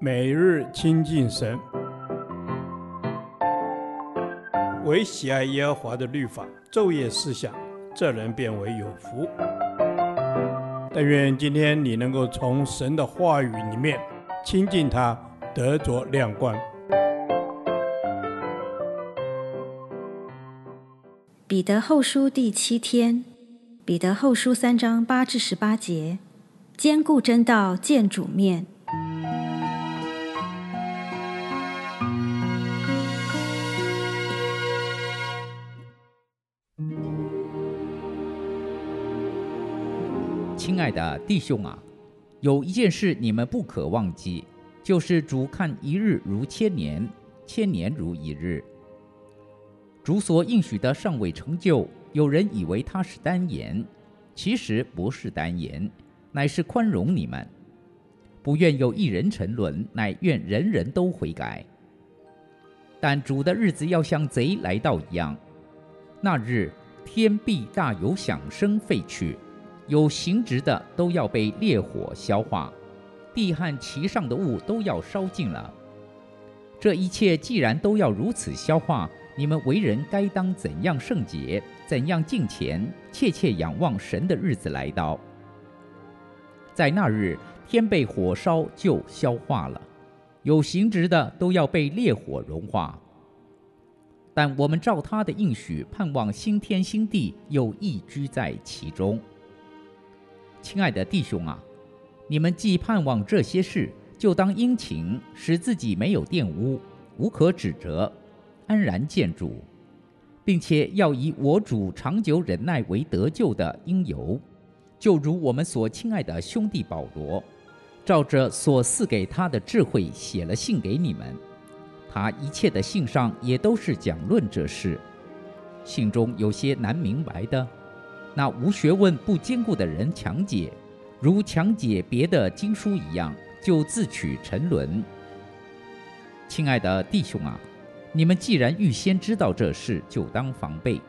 每日亲近神，唯喜爱耶和华的律法，昼夜思想，这人便为有福。但愿今天你能够从神的话语里面亲近他，得着亮光。彼得后书第七天，彼得后书三章八至十八节，坚固真道，见主面。亲爱的弟兄啊，有一件事你们不可忘记，就是主看一日如千年，千年如一日。主所应许的尚未成就，有人以为他是单言，其实不是单言，乃是宽容你们，不愿有一人沉沦，乃愿人人都悔改。但主的日子要像贼来到一样，那日天必大有响声废去。有形质的都要被烈火消化，地和其上的物都要烧尽了。这一切既然都要如此消化，你们为人该当怎样圣洁，怎样敬虔，切切仰望神的日子来到。在那日，天被火烧就消化了，有形质的都要被烈火融化。但我们照他的应许，盼望新天新地，又一居在其中。亲爱的弟兄啊，你们既盼望这些事，就当殷勤，使自己没有玷污，无可指责，安然见主，并且要以我主长久忍耐为得救的因由。就如我们所亲爱的兄弟保罗，照着所赐给他的智慧写了信给你们，他一切的信上也都是讲论这事，信中有些难明白的。那无学问、不坚固的人强解，如强解别的经书一样，就自取沉沦。亲爱的弟兄啊，你们既然预先知道这事，就当防备，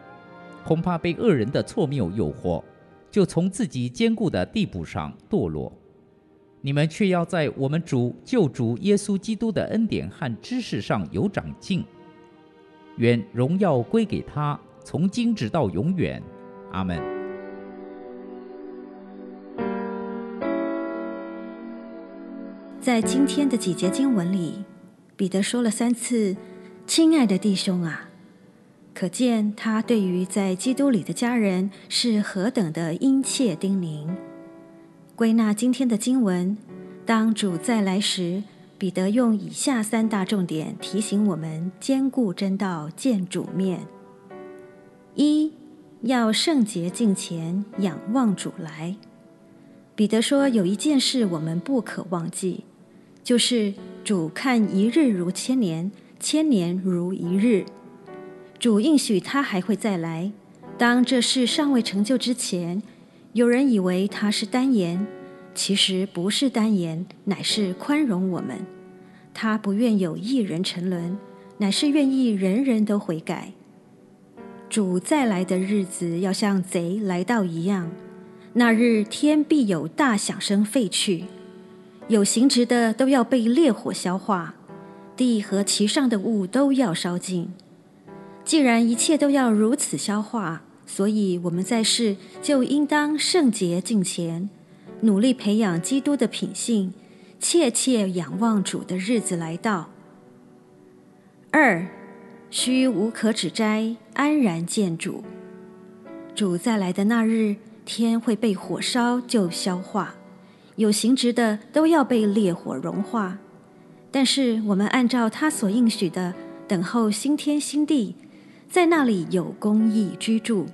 恐怕被恶人的错谬诱惑，就从自己坚固的地步上堕落。你们却要在我们主救主耶稣基督的恩典和知识上有长进。愿荣耀归给他，从今直到永远。阿门。在今天的几节经文里，彼得说了三次“亲爱的弟兄啊”，可见他对于在基督里的家人是何等的殷切叮咛。归纳今天的经文，当主再来时，彼得用以下三大重点提醒我们：坚固真道，见主面。一要圣洁敬虔，仰望主来。彼得说有一件事我们不可忘记。就是主看一日如千年，千年如一日。主应许他还会再来。当这事尚未成就之前，有人以为他是单言，其实不是单言，乃是宽容我们。他不愿有一人沉沦，乃是愿意人人都悔改。主再来的日子要像贼来到一样，那日天必有大响声废去。有形质的都要被烈火消化，地和其上的物都要烧尽。既然一切都要如此消化，所以我们在世就应当圣洁敬虔，努力培养基督的品性，切切仰望主的日子来到。二，须无可指摘，安然见主。主再来的那日，天会被火烧就消化。有形质的都要被烈火融化，但是我们按照他所应许的，等候新天新地，在那里有公义居住。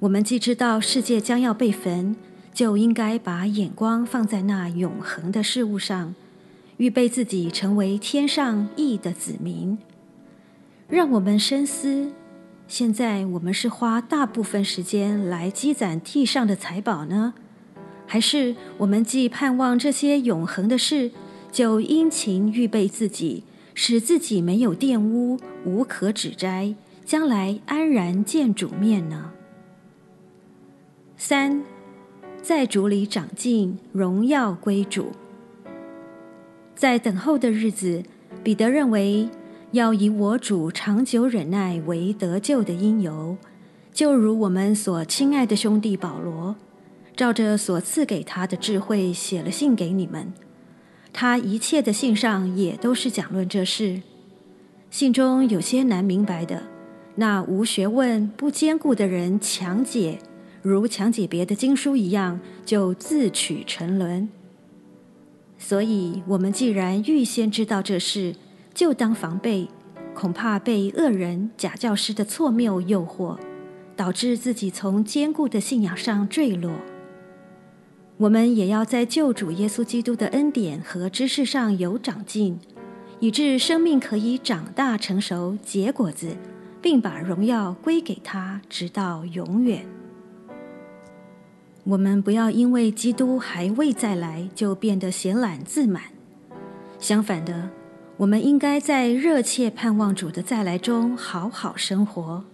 我们既知道世界将要被焚，就应该把眼光放在那永恒的事物上，预备自己成为天上义的子民。让我们深思：现在我们是花大部分时间来积攒地上的财宝呢？还是我们既盼望这些永恒的事，就殷勤预备自己，使自己没有玷污，无可指摘，将来安然见主面呢？三，在主里长进，荣耀归主。在等候的日子，彼得认为要以我主长久忍耐为得救的因由，就如我们所亲爱的兄弟保罗，照着所赐给他的智慧写了信给你们。他一切的信上也都是讲论这事。信中有些难明白的，那无学问、不坚固的人强解，如强解别的经书一样，就自取沉沦。所以，我们既然预先知道这事，就当防备，恐怕被恶人、假教师的错谬诱惑，导致自己从坚固的信仰上坠落。我们也要在救主耶稣基督的恩典和知识上有长进，以致生命可以长大成熟，结果子，并把荣耀归给他，直到永远。我们不要因为基督还未再来，就变得闲懒自满。相反的，我们应该在热切盼望主的再来中好好生活。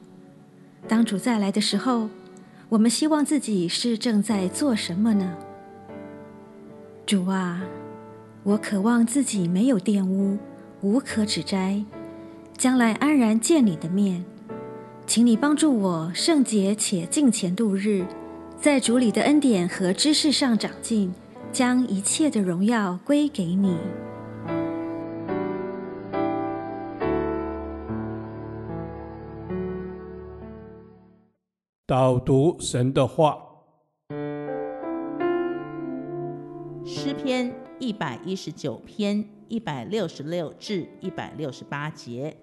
当主再来的时候，我们希望自己是正在做什么呢？主啊，我渴望自己没有玷污，无可指摘，将来安然见你的面。请你帮助我圣洁且敬虔度日。在主里的恩典和知识上长进，将一切的荣耀归给你。导读神的话，诗篇一百一十九篇一百六十六至一百六十八节：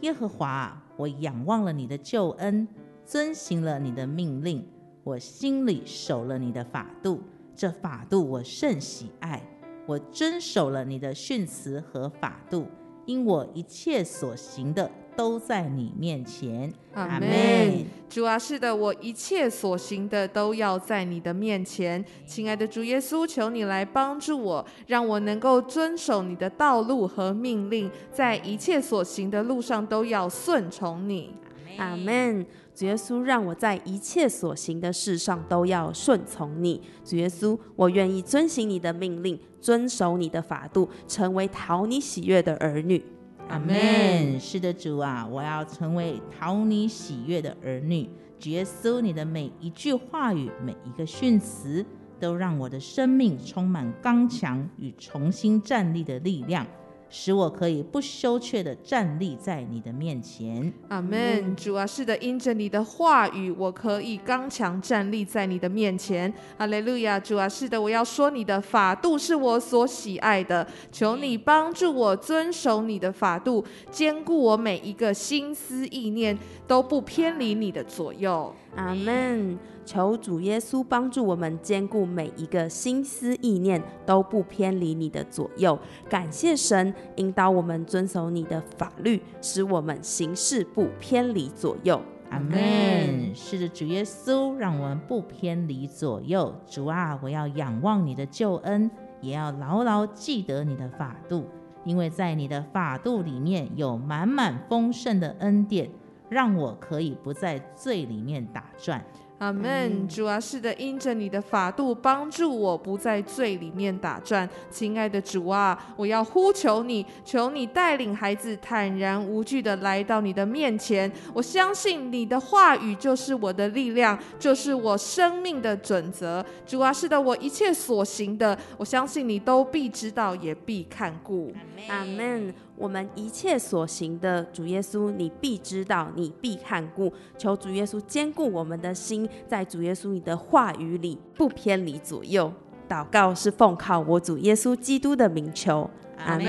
耶和华，我仰望了你的救恩，遵行了你的命令。我心里守了你的法度，这法度我甚喜爱。我遵守了你的训词和法度，因我一切所行的都在你面前。阿门。主啊，是的，我一切所行的都要在你的面前。亲爱的主耶稣，求你来帮助我，让我能够遵守你的道路和命令，在一切所行的路上都要顺从你。阿门。主耶稣，让我在一切所行的事上都要顺从你。主耶稣，我愿意遵行你的命令，遵守你的法度，成为讨你喜悦的儿女。阿门。是的，主啊，我要成为讨你喜悦的儿女。主耶稣，你的每一句话语，每一个训词，都让我的生命充满刚强与重新站立的力量。使我可以不羞怯的站立在你的面前。阿门。主啊，是的，因着你的话语，我可以刚强站立在你的面前。哈利路亚。主啊，是的，我要说你的法度是我所喜爱的。求你帮助我遵守你的法度，坚固我每一个心思意念都不偏离你的左右。阿门。求主耶稣帮助我们，兼顾每一个心思意念都不偏离你的左右。感谢神引导我们遵守你的法律，使我们行事不偏离左右。阿门。是的，主耶稣，让我们不偏离左右。主啊，我要仰望你的救恩，也要牢牢记得你的法度，因为在你的法度里面有满满丰盛的恩典，让我可以不在罪里面打转。阿门，主啊，是的，因着你的法度帮助我不在罪里面打转。亲爱的主啊，我要呼求你，求你带领孩子坦然无惧的来到你的面前。我相信你的话语就是我的力量，就是我生命的准则。主啊，是的，我一切所行的，我相信你都必知道，也必看顾。阿门。我们一切所行的，主耶稣，你必知道，你必看顾。求主耶稣坚固我们的心，在主耶稣你的话语里不偏离左右。祷告是奉靠我主耶稣基督的名求，阿门。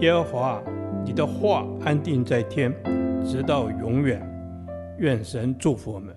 耶和华，你的话安定在天，直到永远。愿神祝福我们。